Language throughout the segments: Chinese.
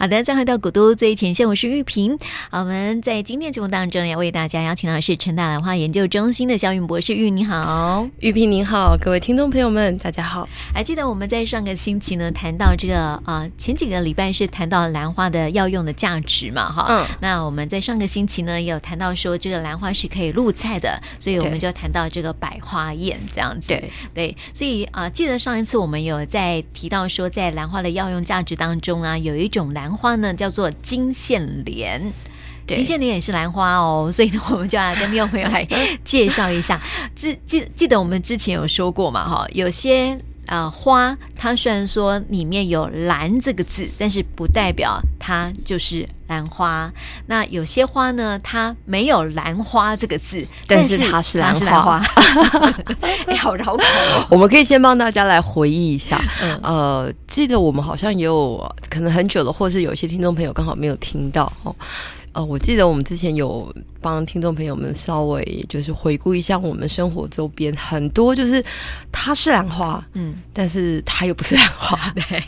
好的，再回到古都最前线，我是玉萍。我们在今天节目当中要为大家邀请到的是成大兰花研究中心的萧筠博士，玉你好，玉萍您好，各位听众朋友们，大家好。还记得我们在上个星期呢谈到这个啊、呃，前几个礼拜是谈到兰花的药用的价值嘛，哈，嗯，那我们在上个星期呢也有谈到说这个兰花是可以入菜的，所以我们就谈到这个百花宴这样子，对对，所以啊、呃，记得上一次我们有在提到说，在兰花的药用价值当中啊，有一种兰。兰花呢叫做金线莲，金线莲也是兰花哦，所以呢，我们就要跟听众朋友来 介绍一下。记记记得我们之前有说过嘛，哈，有些呃花，它虽然说里面有“兰”这个字，但是不代表它就是兰花。那有些花呢，它没有“兰花”这个字，但是它是兰花。哎，好绕口哦。我们可以先帮大家来回忆一下，嗯、呃，记得我们好像也有。可能很久了，或是有一些听众朋友刚好没有听到哦。呃，我记得我们之前有帮听众朋友们稍微就是回顾一下我们生活周边很多，就是它是兰花，嗯，但是它又不是兰花。对，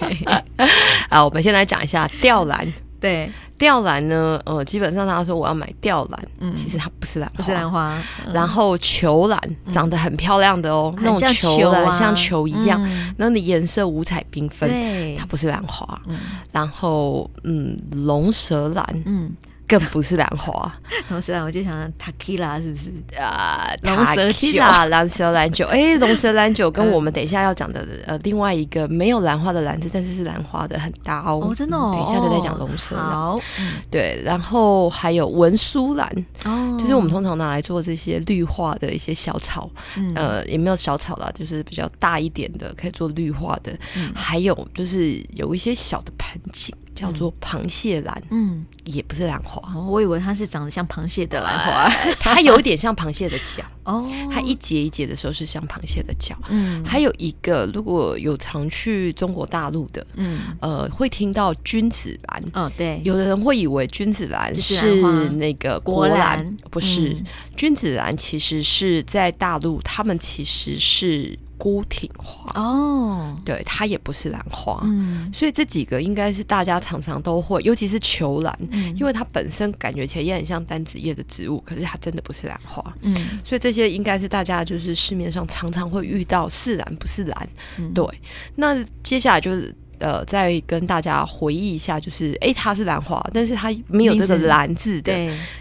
啊，我们先来讲一下吊兰。对。吊兰呢，呃，基本上他说我要买吊兰，嗯，其实它不是兰花，不是兰花。嗯、然后球兰长得很漂亮的哦，嗯、那种球兰像，像球一样，嗯、然后你颜色五彩缤纷，对，它不是兰花。嗯、然后，嗯，龙舌兰，嗯。更不是兰花，龙舌兰我就想塔 q 拉是不是啊？龙舌酒，龙舌兰酒。哎，龙舌兰酒跟我们等一下要讲的呃另外一个没有兰花的兰字，但是是兰花的很搭哦。哦，真的哦。等一下再再讲龙舌兰。好，对，然后还有文殊兰，哦，就是我们通常拿来做这些绿化的一些小草，呃，也没有小草啦，就是比较大一点的可以做绿化的。还有就是有一些小的盆景。叫做螃蟹兰，嗯，也不是兰花，哦，我以为它是长得像螃蟹的兰花，呃，它有一点像螃蟹的脚。哦，它一节一节的时候是像螃蟹的脚，嗯，还有一个如果有常去中国大陆的，嗯，呃，会听到君子兰，哦，对，有的人会以为君子兰是那个国兰，不是，嗯，君子兰其实是在大陆，他们其实是。孤挺花。哦，对，它也不是兰花，嗯，所以这几个应该是大家常常都会，尤其是球兰，嗯，因为它本身感觉起来也很像单子叶的植物，可是它真的不是兰花，嗯，所以这些应该是大家就是市面上常常会遇到是兰不是兰，嗯，对。那接下来就是呃，再跟大家回忆一下，就是哎，它是兰花，但是它没有这个兰字的，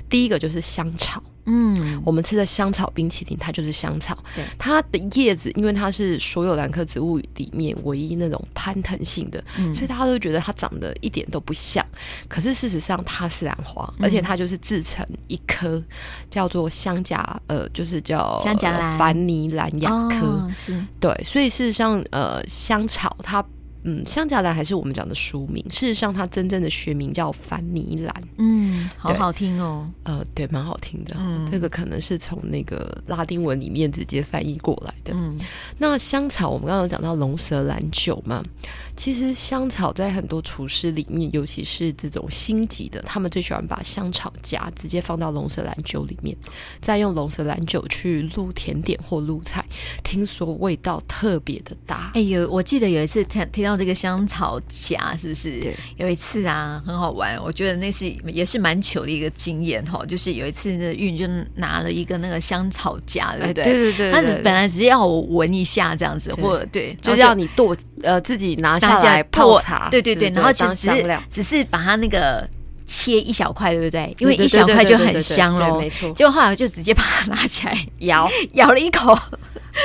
第一个就是香草。嗯，我们吃的香草冰淇淋，它就是香草。对，它的叶子，因为它是所有兰科植物里面唯一那种攀藤性的，嗯、所以大家都觉得它长得一点都不像。可是事实上，它是兰花，嗯、而且它就是制成一颗叫做香荚，呃，就是叫香荚兰、凡尼兰亚科。哦、是对，所以事实上，呃，香草它。嗯，香荚兰还是我们讲的书名。事实上，它真正的学名叫凡尼兰。嗯，好好听哦。呃，对，蛮好听的。嗯，这个可能是从那个拉丁文里面直接翻译过来的。嗯，那香草，我们刚刚有讲到龙舌兰酒嘛。其实香草在很多厨师里面，尤其是这种星级的，他们最喜欢把香草荚直接放到龙舌兰酒里面，再用龙舌兰酒去入甜点或入菜，听说味道特别的大。哎，有我记得有一次听听到这个香草荚，是不是？对，有一次啊，很好玩，我觉得那是也是蛮糗的一个经验哈。就是有一次呢，韵就拿了一个那个香草荚，对不对？对对对，他是本来只是要我闻一下这样子，或者对，就让你剁呃自己拿下。来泡茶，对对对，然后其实只是只是把它那个切一小块，对不对？因为一小块就很香喽，没错。结果后来我就直接把它拿起来 咬，咬了一口，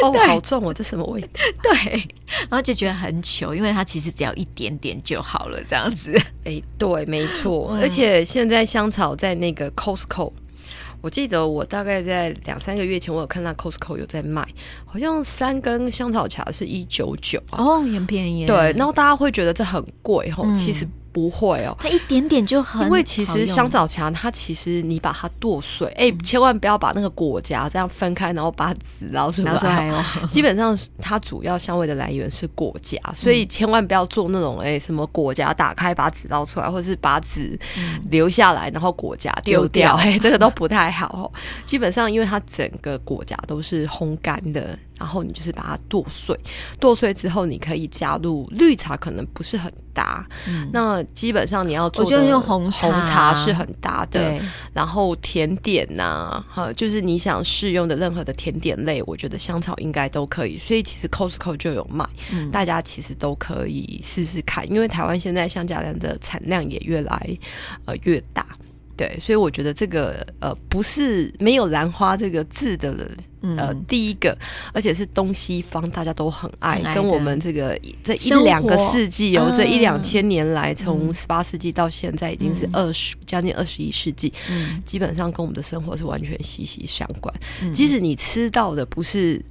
哦，好重哦，这什么味道？对，然后就觉得很糗，因为它其实只要一点点就好了，这样子。哎，对，没错。而且现在香草在那个 Costco。我记得我大概在两三个月前，我有看到 Costco 有在卖，好像三根香草茶是一九九哦，很便宜。对，然后大家会觉得这很贵吼，嗯、其实。不会哦，它一点点就很。因为其实香草荚它其实你把它剁碎，哎、嗯，千万不要把那个果荚这样分开，然后把籽捞出来。拿出来哦。基本上它主要香味的来源是果荚，所以千万不要做那种哎什么果荚打开把籽捞出来，或者是把籽留下来，然后果荚丢掉，哎，这个都不太好。基本上因为它整个果荚都是烘干的，然后你就是把它剁碎，剁碎之后你可以加入绿茶，可能不是很搭。嗯、那基本上你要做，我觉得用红茶，红茶是很搭的。对然后甜点呐、啊，哈，就是你想试用的任何的甜点类，我觉得香草应该都可以。所以其实 Costco 就有卖，嗯、大家其实都可以试试看。因为台湾现在香荚兰的产量也越来呃越大。对，所以我觉得这个呃不是没有兰花这个字的人，呃，嗯、第一个，而且是东西方大家都很爱，跟我们这个这一两个世纪哦，这一两千年来，从十八世纪到现在已经是二十、嗯、将近二十一世纪，嗯、基本上跟我们的生活是完全息息相关。嗯、即使你吃到的不是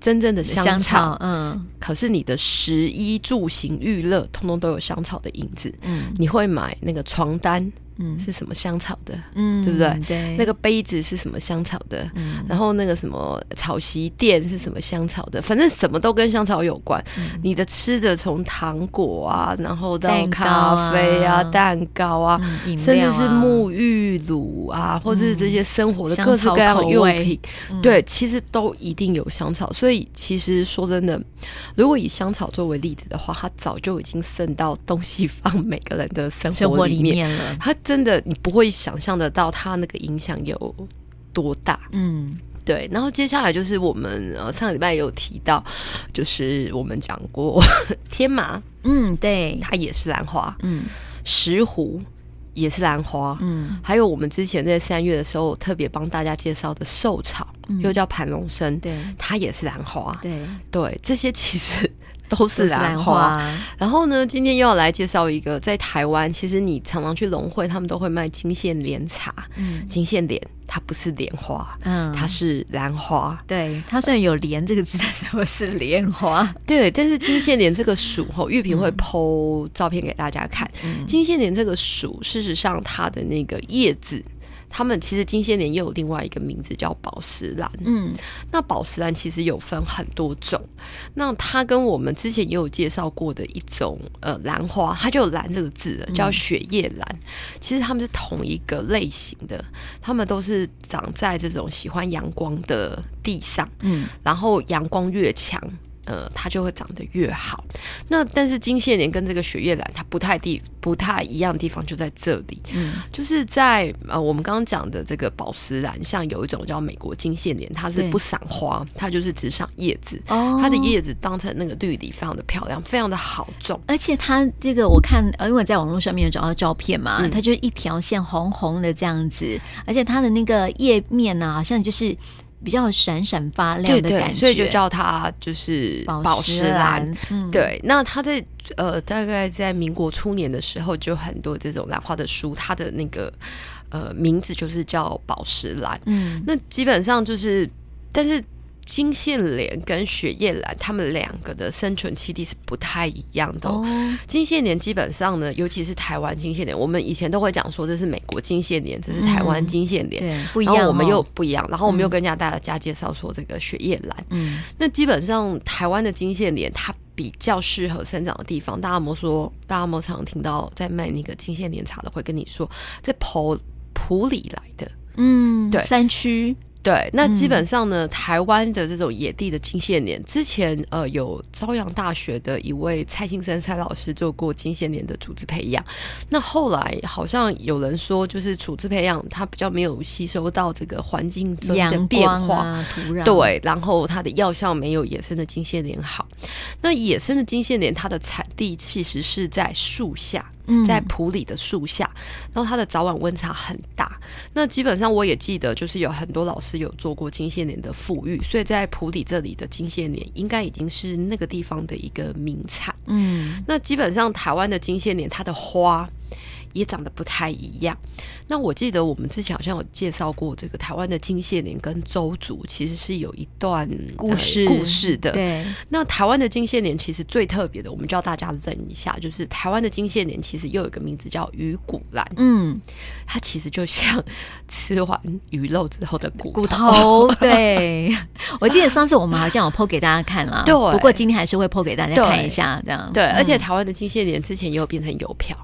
真正的香草，香草嗯，可是你的食衣住行娱乐，通通都有香草的影子。嗯，你会买那个床单。嗯，是什么香草的？嗯，对不对？对，那个杯子是什么香草的？嗯，然后那个什么草席垫是什么香草的？反正什么都跟香草有关。嗯，你的吃的从糖果啊，然后到咖啡啊、蛋糕啊，甚至是沐浴乳啊，或者是这些生活的各式各样的用品，对，其实都一定有香草。所以，其实说真的，如果以香草作为例子的话，它早就已经渗到东西方每个人的生活里面了。它真的，你不会想象得到它那个影响有多大。嗯，对。然后接下来就是我们呃上个礼拜也有提到，就是我们讲过 天麻，嗯，对，它也是兰花。嗯，石斛也是兰花。嗯，还有我们之前在三月的时候特别帮大家介绍的寿草，嗯、又叫盘龙参，对，它也是兰花。对，对，这些其实。都是兰花，然后呢，今天又要来介绍一个，在台湾，其实你常常去农会，他们都会卖金线莲茶。嗯，金线莲它不是莲花，嗯，它是兰花。对，它虽然有“莲”这个字，但是不是莲花。对，但是金线莲这个属，吼，玉萍会 po 照片给大家看。嗯，金线莲这个属，事实上它的那个叶子。他们其实金线莲又有另外一个名字叫宝石兰，嗯，那宝石兰其实有分很多种，那它跟我们之前也有介绍过的一种呃兰花，它就有兰这个字，叫雪叶兰，嗯、其实它们是同一个类型的，它们都是长在这种喜欢阳光的地上，嗯，然后阳光越强。呃，它就会长得越好。那但是金线莲跟这个雪叶兰它不太地不太一样的地方就在这里，嗯，就是在呃我们刚刚讲的这个宝石兰，像有一种叫美国金线莲，它是不赏花，它就是只赏叶子。哦，它的叶子当成那个绿篱，非常的漂亮，非常的好种。而且它这个我看，呃，因为在网络上面有找到照片嘛，嗯、它就是一条线红红的这样子，而且它的那个叶面呢、啊，好像就是。比较闪闪发亮的感觉，对对，所以就叫它就是宝石兰。嗯、对，那它在呃，大概在民国初年的时候，就很多这种兰花的书，它的那个呃名字就是叫宝石蓝。嗯，那基本上就是，但是。金线莲跟雪叶兰，它们两个的生存栖地是不太一样的。哦。金线莲基本上呢，尤其是台湾金线莲，我们以前都会讲说这是美国金线莲，这是台湾金线莲，对，不一样。我们又不一样，然后我们又跟大家介绍说这个雪叶兰。嗯，那基本上台湾的金线莲，它比较适合生长的地方，大家有没有说？大家有没有常常听到在卖那个金线莲茶的，会跟你说在埔埔里来的？嗯，对，山区。对，那基本上呢，嗯、台湾的这种野地的金线莲，之前呃有朝阳大学的一位蔡兴生蔡老师做过金线莲的组织培养，那后来好像有人说，就是处置培养它比较没有吸收到这个环境中的变化，啊、土壤对，然后它的药效没有野生的金线莲好。那野生的金线莲它的产地其实是在树下。在埔里的树下，然后它的早晚温差很大。那基本上我也记得，就是有很多老师有做过金线莲的富裕，所以在普里这里的金线莲应该已经是那个地方的一个名产。嗯，那基本上台湾的金线莲，它的花。也长得不太一样。那我记得我们之前好像有介绍过这个台湾的金线莲跟周族其实是有一段故事故事的。对，那台湾的金线莲其实最特别的，我们叫大家认一下，就是台湾的金线莲其实又有一个名字叫鱼骨兰。嗯，它其实就像吃完鱼肉之后的骨骨头。对，我记得上次我们好像有 po 给大家看了，对。不过今天还是会 po 给大家看一下，这样。对，而且台湾的金线莲之前也有变成邮票。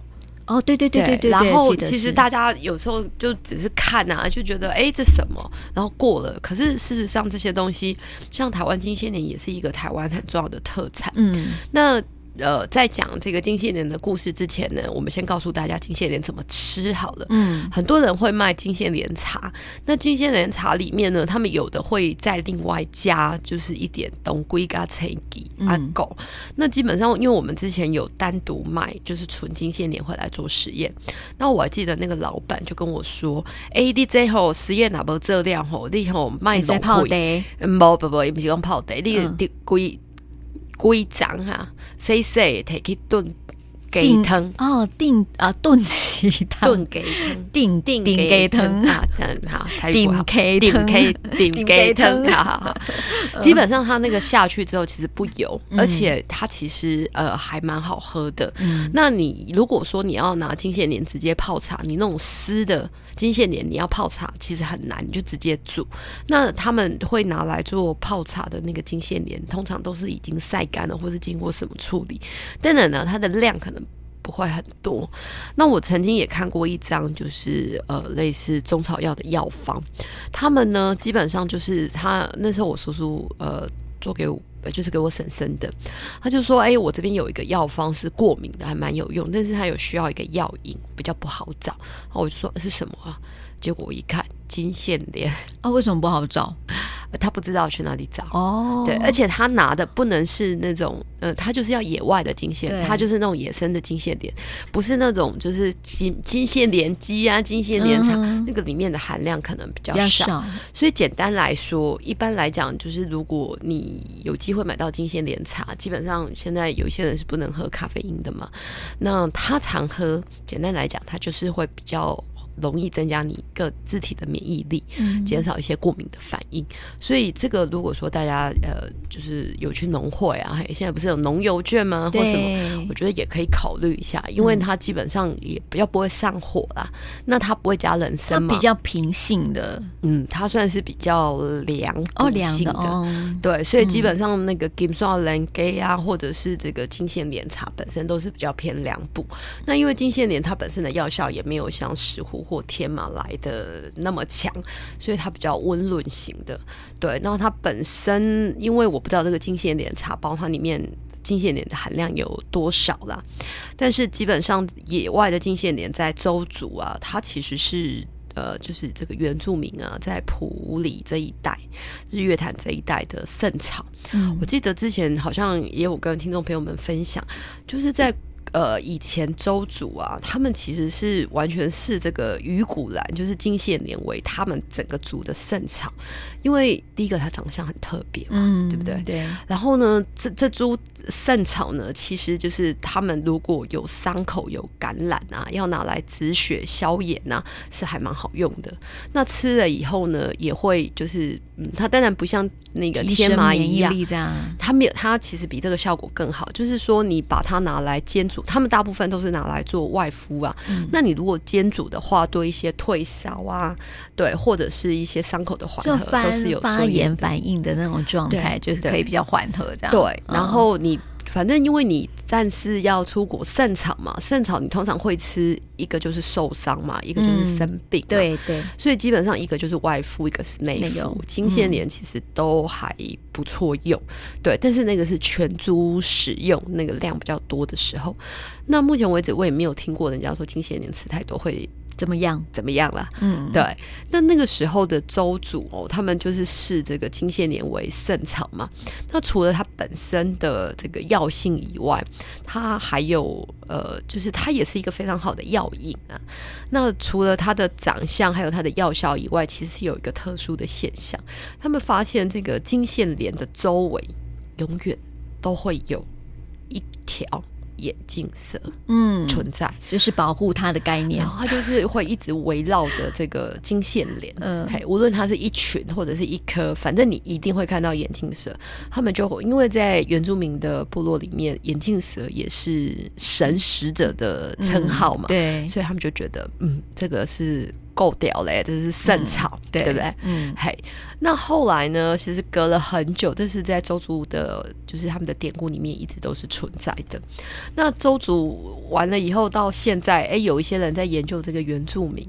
哦，对对对对对。然后其实大家有时候就只是看啊，就觉得哎，这什么？然后过了。可是事实上，这些东西像台湾金线莲也是一个台湾很重要的特产。嗯，那。呃，在讲这个金线莲的故事之前呢，我们先告诉大家金线莲怎么吃好了。嗯，很多人会卖金线莲茶，那金线莲茶里面呢，他们有的会再另外加，就是一点当归加青吉阿狗。那基本上，因为我们之前有单独卖，就是纯金线莲回来做实验。那我还记得那个老板就跟我说：“哎、欸，你最后实验哪不这量吼？你吼卖龙龟，不不不，也不是讲泡茶，你的龟。”龟掌哈，细细摕去炖鸡汤。哦，炖啊炖鸡汤，炖鸡汤，炖炖鸡汤啊，好，炖鸡汤，炖鸡炖鸡汤，好好好。基本上它那个下去之后，其实不油，而且它其实呃还蛮好喝的。那你如果说你要拿金线莲直接泡茶，你那种湿的金线莲你要泡茶其实很难，你就直接煮。那他们会拿来做泡茶的那个金线莲，通常都是已经晒干了，或是经过什么处理。等等呢，它的量可能。不会很多。那我曾经也看过一张，就是呃类似中草药的药方，他们呢基本上就是他那时候我叔叔呃做给我，就是给我婶婶的，他就说，哎，我这边有一个药方是过敏的，还蛮有用，但是他有需要一个药引，比较不好找。我就说是什么啊？结果我一看金线莲。啊，为什么不好找？他不知道去哪里找。哦，对，而且他拿的不能是那种，呃，他就是要野外的金线，他就是那种野生的金线莲，不是那种就是金金线莲鸡啊、金线莲茶，嗯、那个里面的含量可能比较少，少。所以简单来说，一般来讲，就是如果你有机会买到金线莲茶，基本上现在有一些人是不能喝咖啡因的嘛，那他常喝，简单来讲，他就是会比较。容易增加你个自体的免疫力，减少一些过敏的反应。嗯、所以这个如果说大家呃，就是有去农会啊，现在不是有农油券吗？或什么？我觉得也可以考虑一下，因为它基本上也比较不会上火啦。嗯、那它不会加人参嘛？比较平性的，嗯，它算是比较凉哦，凉性的。哦、对，所以基本上那个金线莲鸡啊，或者是这个金线莲茶本身都是比较偏凉补。那因为金线莲它本身的药效也没有像石斛。或天嘛来的那么强，所以它比较温润型的。对，然后它本身，因为我不知道这个金线莲茶包它里面金线莲的含量有多少啦，但是基本上野外的金线莲在周族啊，它其实是呃，就是这个原住民啊，在普里这一带、日月潭这一带的盛产。嗯，我记得之前好像也有跟听众朋友们分享，就是在。呃，以前周族啊，他们其实是完全是这个鱼骨兰，就是金线莲为他们整个族的圣草，因为第一个它长相很特别嘛，嗯、对不对？对。然后呢，这这株圣草呢，其实就是他们如果有伤口有感染啊，要拿来止血消炎啊，是还蛮好用的。那吃了以后呢，也会就是，嗯，它当然不像那个天麻一样，这样它没有，它其实比这个效果更好。就是说，你把它拿来煎煮。他们大部分都是拿来做外敷啊，嗯、那你如果煎煮的话，对一些退烧啊，对，或者是一些伤口的缓和，都是有发炎反应的那种状态，就是可以比较缓和这样。对，然后你。反正因为你暂时要出国圣草嘛，圣草你通常会吃一个就是受伤嘛，一个就是生病，对对，所以基本上一个就是外敷，一个是内敷。金线莲其实都还不错用，对，但是那个是全株使用，那个量比较多的时候，那目前为止我也没有听过人家说金线莲吃太多会。怎么样？怎么样了？嗯，对。那那个时候的周主哦，他们就是视这个金线莲为圣草嘛。那除了它本身的这个药性以外，它还有呃，就是它也是一个非常好的药引啊。那除了它的长相，还有它的药效以外，其实有一个特殊的现象，他们发现这个金线莲的周围永远都会有一条。眼镜蛇，嗯，存在就是保护它的概念，然后它就是会一直围绕着这个金线莲，嗯，嘿，无论它是一群或者是一颗，反正你一定会看到眼镜蛇。他们就因为在原住民的部落里面，眼镜蛇也是神使者的称号嘛，嗯，对，所以他们就觉得，嗯，这个是。够屌嘞，这是圣草，嗯、对，对不对？嗯，嘿，那后来呢？其实隔了很久，这是在周族的，就是他们的典故里面一直都是存在的。那周族完了以后，到现在，哎，有一些人在研究这个原住民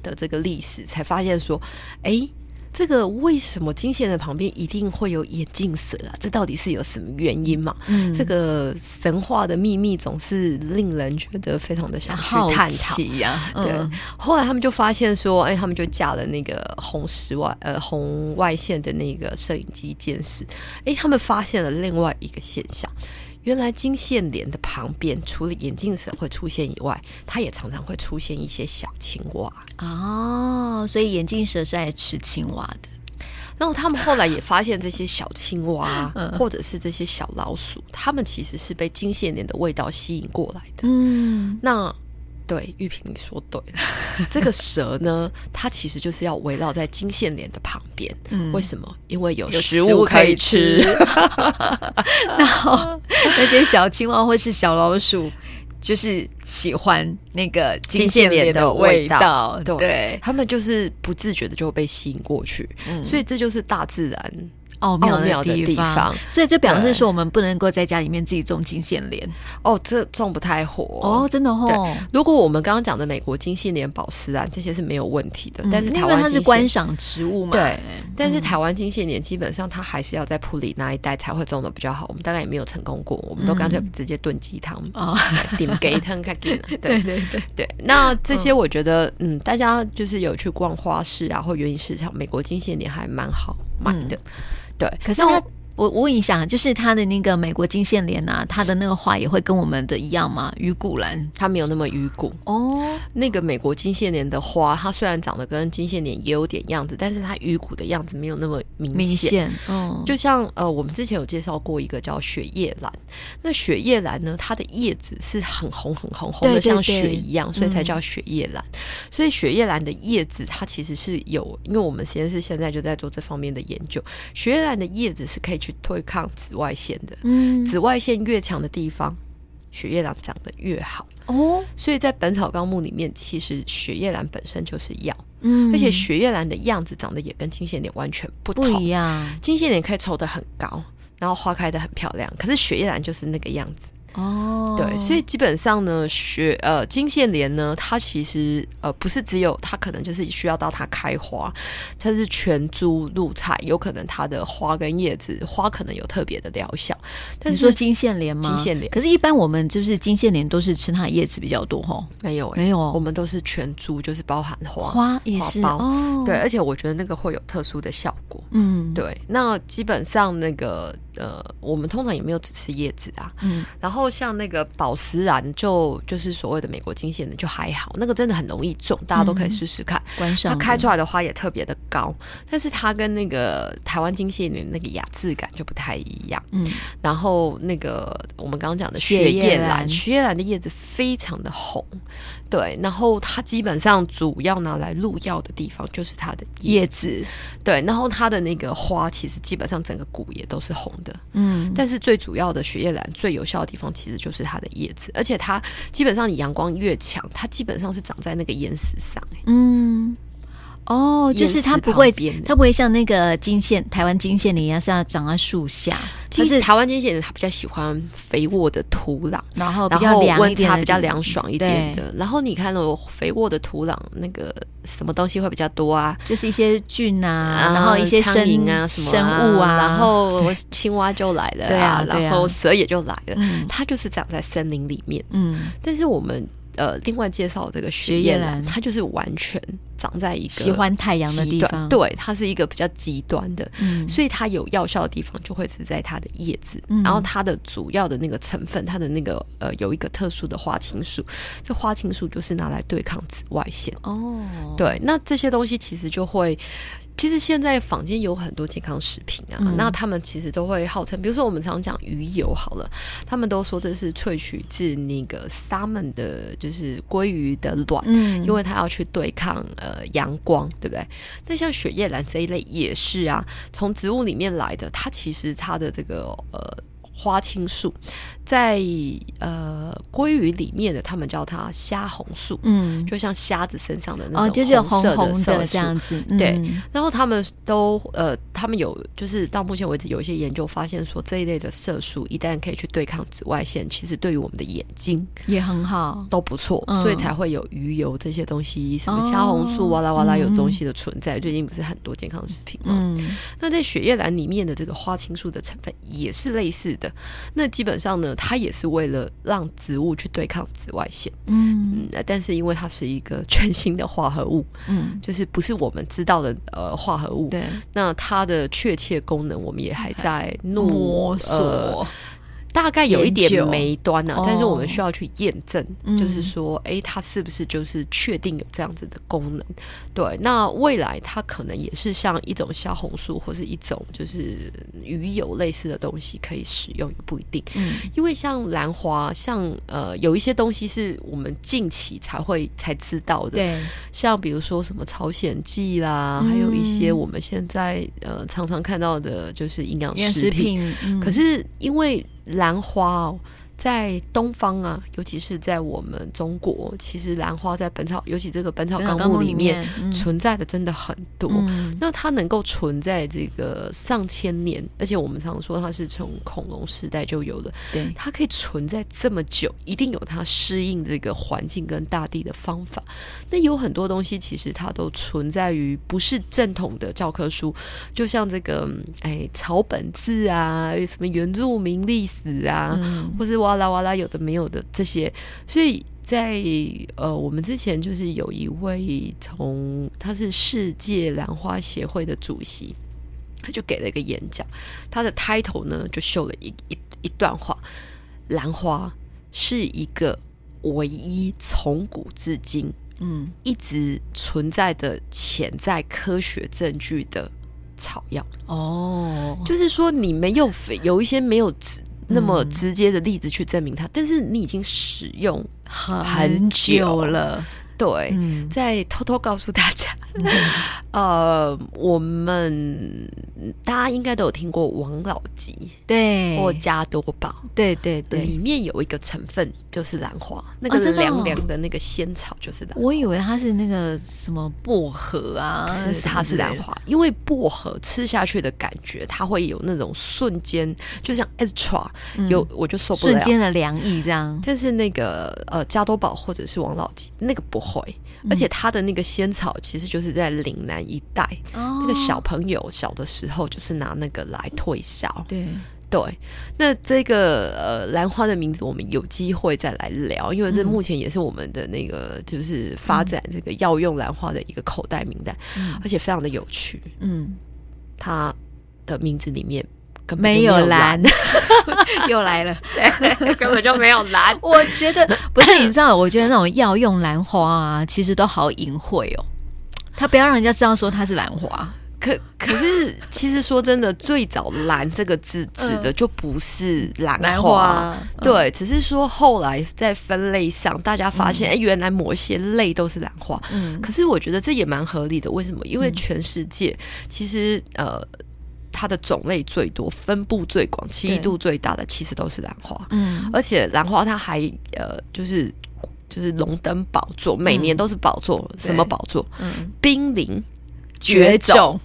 的这个历史，才发现说，哎。这个为什么金线的旁边一定会有眼镜蛇啊？这到底是有什么原因嘛？嗯，这个神话的秘密总是令人觉得非常的想去探讨呀。嗯、对，后来他们就发现说，哎，他们就架了那个红十外呃红外线的那个摄影机监视，哎，他们发现了另外一个现象。原来金线莲的旁边，除了眼镜蛇会出现以外，它也常常会出现一些小青蛙哦。所以眼镜蛇是爱吃青蛙的。然后他们后来也发现，这些小青蛙 或者是这些小老鼠，它们其实是被金线莲的味道吸引过来的。嗯，那。对，玉萍，你说对了。这个蛇呢，它其实就是要围绕在金线莲的旁边。嗯，为什么？因为有食物可以吃。然后 那些小青蛙或是小老鼠，就是喜欢那个金线莲的味道。对，对他们就是不自觉的就会被吸引过去。嗯，所以这就是大自然。奥妙的地方，所以这表示说我们不能够在家里面自己种金线莲。哦，这种不太活哦，真的哦。如果我们刚刚讲的美国金线莲、宝石兰这些是没有问题的，但是台湾它是观赏植物嘛，对。但是台湾金线莲基本上它还是要在普里那一带才会种的比较好，我们大概也没有成功过，我们都干脆直接炖鸡汤啊，点给汤开给。对。对对对，那这些我觉得，嗯，大家就是有去逛花市啊或园艺市场，美国金线莲还蛮好买的。对，可是它。我我问一下，就是它的那个美国金线莲啊，它的那个花也会跟我们的一样吗？鱼骨兰它没有那么鱼骨哦。那个美国金线莲的花，它虽然长得跟金线莲也有点样子，但是它鱼骨的样子没有那么明显。明显，嗯，就像呃，我们之前有介绍过一个叫雪叶兰，那雪叶兰呢，它的叶子是很红很红，红的像雪一样，所以才叫雪叶兰。嗯、所以雪叶兰的叶子，它其实是有，因为我们实验室现在就在做这方面的研究，雪叶兰的叶子是可以去。去对抗紫外线的，嗯，紫外线越强的地方，雪夜兰长得越好哦。所以在《本草纲目》里面，其实雪夜兰本身就是药，嗯，而且雪夜兰的样子长得也跟金线莲完全不同不一样。金线莲可以抽得很高，然后花开得很漂亮，可是雪夜兰就是那个样子。哦，对，所以基本上呢，学呃金线莲呢，它其实呃不是只有它可能就是需要到它开花，它是全株露菜，有可能它的花跟叶子花可能有特别的疗效。但是说金线莲吗？金线莲，可是，一般我们就是金线莲都是吃它的叶子比较多哈。没有、欸，没有，我们都是全株，就是包含花花也是花苞哦。对，而且我觉得那个会有特殊的效果。嗯，对。那基本上那个呃，我们通常也没有只吃叶子啊。嗯，然后。像那个宝石兰，就就是所谓的美国金线的，就还好，那个真的很容易种，大家都可以试试看。观赏，它开出来的花也特别的高，但是它跟那个台湾金线莲那个雅致感就不太一样。嗯，然后那个我们刚刚讲的雪叶兰，雪叶兰。的叶子非常的红。对，然后它基本上主要拿来入药的地方就是它的叶子，对，然后它的那个花其实基本上整个骨也都是红的，嗯，但是最主要的雪叶兰最有效的地方其实就是它的叶子，而且它基本上你阳光越强，它基本上是长在那个岩石上，嗯。哦，就是它不会，它不会像那个金线台湾金线莲一样是要长在树下。其实台湾金线莲它比较喜欢肥沃的土壤，然后比较凉一点，温差比较凉爽一点的。然后你看那种肥沃的土壤，那个什么东西会比较多啊？就是一些菌啊，然后一些苍蝇啊，什么生物啊，然后 青蛙就来了，对啊，然后蛇也就来了。它就是长在森林里面。嗯，但是我们。呃，另外介绍这个雪叶兰，它就是完全长在一个喜欢太阳的地方，对，它是一个比较极端的，嗯，所以它有药效的地方就会是在它的叶子，嗯，然后它的主要的那个成分，它的那个呃有一个特殊的花青素，这花青素就是拿来对抗紫外线。哦，对，那这些东西其实就会。其实现在坊间有很多健康食品啊，嗯、那他们其实都会号称，比如说我们常讲鱼油好了，他们都说这是萃取自那个 salmon 的，就是鲑鱼的卵，嗯，因为它要去对抗呃阳光，对不对？那像雪叶兰这一类也是啊，从植物里面来的，它其实它的这个呃花青素。在呃鲑鱼里面的，他们叫它虾红素，嗯，就像虾子身上的那种红色的色素，哦，就是红红的这样子，嗯、对。然后他们都呃，他们有就是到目前为止有一些研究发现说，这一类的色素一旦可以去对抗紫外线，其实对于我们的眼睛也很好，都不错，嗯、所以才会有鱼油这些东西，什么虾红素哇啦哇啦有东西的存在。哦、最近不是很多健康食品吗？嗯，那在雪叶兰里面的这个花青素的成分也是类似的。那基本上呢。它也是为了让植物去对抗紫外线，嗯，嗯，但是因为它是一个全新的化合物，嗯，就是不是我们知道的呃化合物，对，那它的确切功能我们也还在摸索。呃大概有一点眉端呢、啊，但是我们需要去验证，哦、就是说，哎、欸，它是不是就是确定有这样子的功能？对，那未来它可能也是像一种虾红素或是一种就是鱼油类似的东西可以使用，也不一定。嗯，因为像兰花，像呃有一些东西是我们近期才会才知道的，对，像比如说什么朝鲜蓟啦，嗯、还有一些我们现在呃常常看到的就是营养食品，食品嗯、可是因为兰花哦。在东方啊，尤其是在我们中国，其实兰花在本草，尤其这个《本草纲目》里面存在的真的很多。嗯、那它能够存在这个上千年，而且我们常说它是从恐龙时代就有的，对，它可以存在这么久，一定有它适应这个环境跟大地的方法。那有很多东西，其实它都存在于不是正统的教科书，就像这个哎草本字啊，什么原住民历史啊，嗯、或是哇啦哇啦，有的没有的这些，所以在呃，我们之前就是有一位从他是世界兰花协会的主席，他就给了一个演讲，他的 title 呢就秀了一一一段话：兰花是一个唯一从古至今嗯。一直存在的潜在科学证据的草药。哦，就是说你没有有一些没有。那么直接的例子去证明它，嗯、但是你已经使用很久了。对，嗯、再偷偷告诉大家，嗯、呃，我们大家应该都有听过王老吉，对，或加多宝，对对对，里面有一个成分就是兰花，那个凉凉的那个仙草就是兰花。我以为它是那个什么薄荷啊，是它是兰花，因为薄荷吃下去的感觉，它会有那种瞬间，就像 extra 有，嗯、我就受不了，瞬间的凉意这样。但是那个呃加多宝或者是王老吉那个不。会，而且它的那个仙草其实就是在岭南一带，哦、那个小朋友小的时候就是拿那个来退烧。对。对，那这个呃兰花的名字我们有机会再来聊，因为这目前也是我们的那个就是发展这个药用兰花的一个口袋名单，嗯、而且非常的有趣。嗯，它的名字里面。没有兰，又来了，根本就没有蓝。我觉得不是，你知道，我觉得那种药用兰花啊，其实都好隐晦哦。他不要让人家知道说它是兰花。可可是，其实说真的，最早“兰”这个字指的就不是兰花。花对，只是说后来在分类上，大家发现，哎、嗯，原来某些类都是兰花。嗯。可是我觉得这也蛮合理的。为什么？因为全世界其实呃。它的种类最多、分布最广、奇异度最大的，其实都是兰花。嗯，而且兰花它还呃，就是就是龙登宝座，每年都是宝座。嗯、什么宝座？嗯，濒临绝种，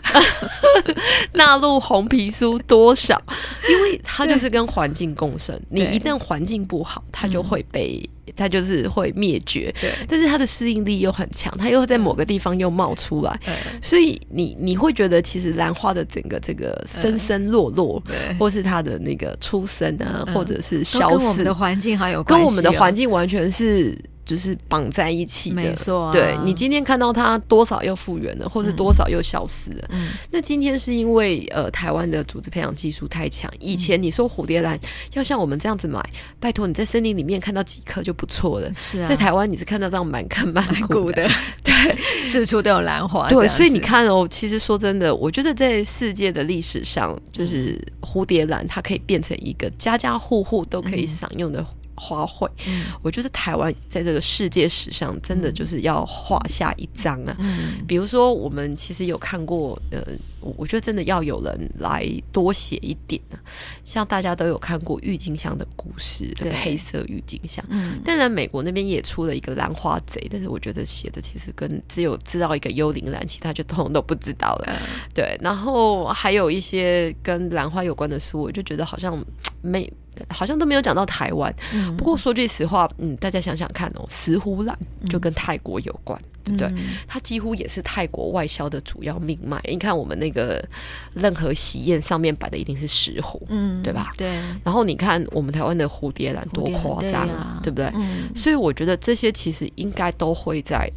纳入红皮书多少？因为它就是跟环境共生。你一旦环境不好，它就会被。它就是会灭绝，对，但是它的适应力又很强，它又在某个地方又冒出来，对所以你你会觉得其实兰花的整个这个生生落落，对，或是它的那个出生啊，嗯、或者是消失，跟我们的环境还有跟我们的环境完全是。就是绑在一起的，没错、啊。对，你今天看到它多少又复原了，或是多少又消失了。嗯，那今天是因为呃台湾的组织培养技术太强。以前你说蝴蝶兰要像我们这样子买，拜托你在森林里面看到几颗就不错了。是啊，在台湾你是看到这样满坑满谷的，对，四处都有兰花。对，所以你看哦，其实说真的，我觉得在世界的历史上，就是蝴蝶兰它可以变成一个家家户户都可以享用的。花卉，嗯、我觉得台湾在这个世界史上真的就是要画下一张啊。嗯、比如说，我们其实有看过，呃，我觉得真的要有人来多写一点呢。像大家都有看过郁金香的故事，这个黑色郁金香。嗯，当然美国那边也出了一个兰花贼，但是我觉得写的其实跟只有知道一个幽灵兰，其他就通通都不知道了。嗯、对，然后还有一些跟兰花有关的书，我就觉得好像没。好像都没有讲到台湾，嗯、不过说句实话，嗯，大家想想看哦，石斛兰就跟泰国有关，嗯、对不对？它几乎也是泰国外销的主要命脉。你看我们那个任何喜宴上面摆的一定是石斛，嗯，对吧？对。然后你看我们台湾的蝴蝶兰多夸张啊，对，啊对不对？嗯。所以我觉得这些其实应该都会在。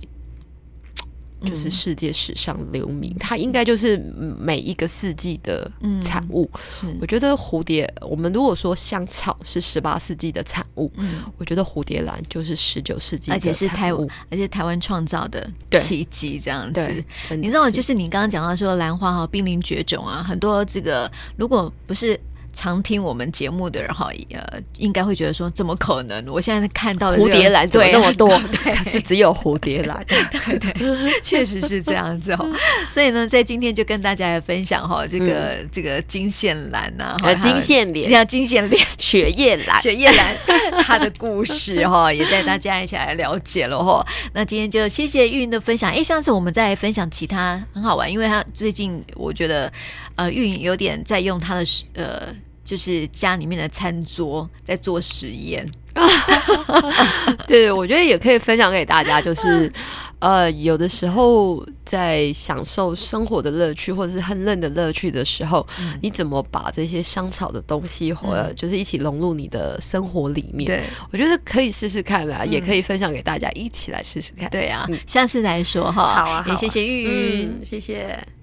就是世界史上留名，嗯、它应该就是每一个世纪的产物。嗯、我觉得蝴蝶，我们如果说香草是十八世纪的产物，嗯、我觉得蝴蝶兰就是十九世纪，而且是台湾，而且台湾创造的奇迹这样子。你知道，就是你刚刚讲到说兰花哈濒临绝种啊，很多这个如果不是。常听我们节目的人哈，呃，应该会觉得说，怎么可能？我现在看到的、这个、蝴蝶兰怎么那么多？对，可是只有蝴蝶兰，对对，确实是这样子哦。所以呢，在今天就跟大家来分享哈，这个、嗯、这个金线兰呐，金线莲，叫 金线莲，雪叶兰，雪叶兰，它的故事哈，也带大家一起来了解了哈。那今天就谢谢玉筠的分享。哎，上次我们再分享其他很好玩，因为他最近我觉得呃，玉筠有点在用他的呃。就是家里面的餐桌在做实验，对，我觉得也可以分享给大家。就是，呃，有的时候在享受生活的乐趣，或者是烹饪的乐趣的时候，嗯、你怎么把这些香草的东西，或者就是一起融入你的生活里面？对，我觉得可以试试看啦，嗯、也可以分享给大家一起来试试看。对啊，嗯、下次来说哈。好啊，也谢谢玉筠，嗯，谢谢。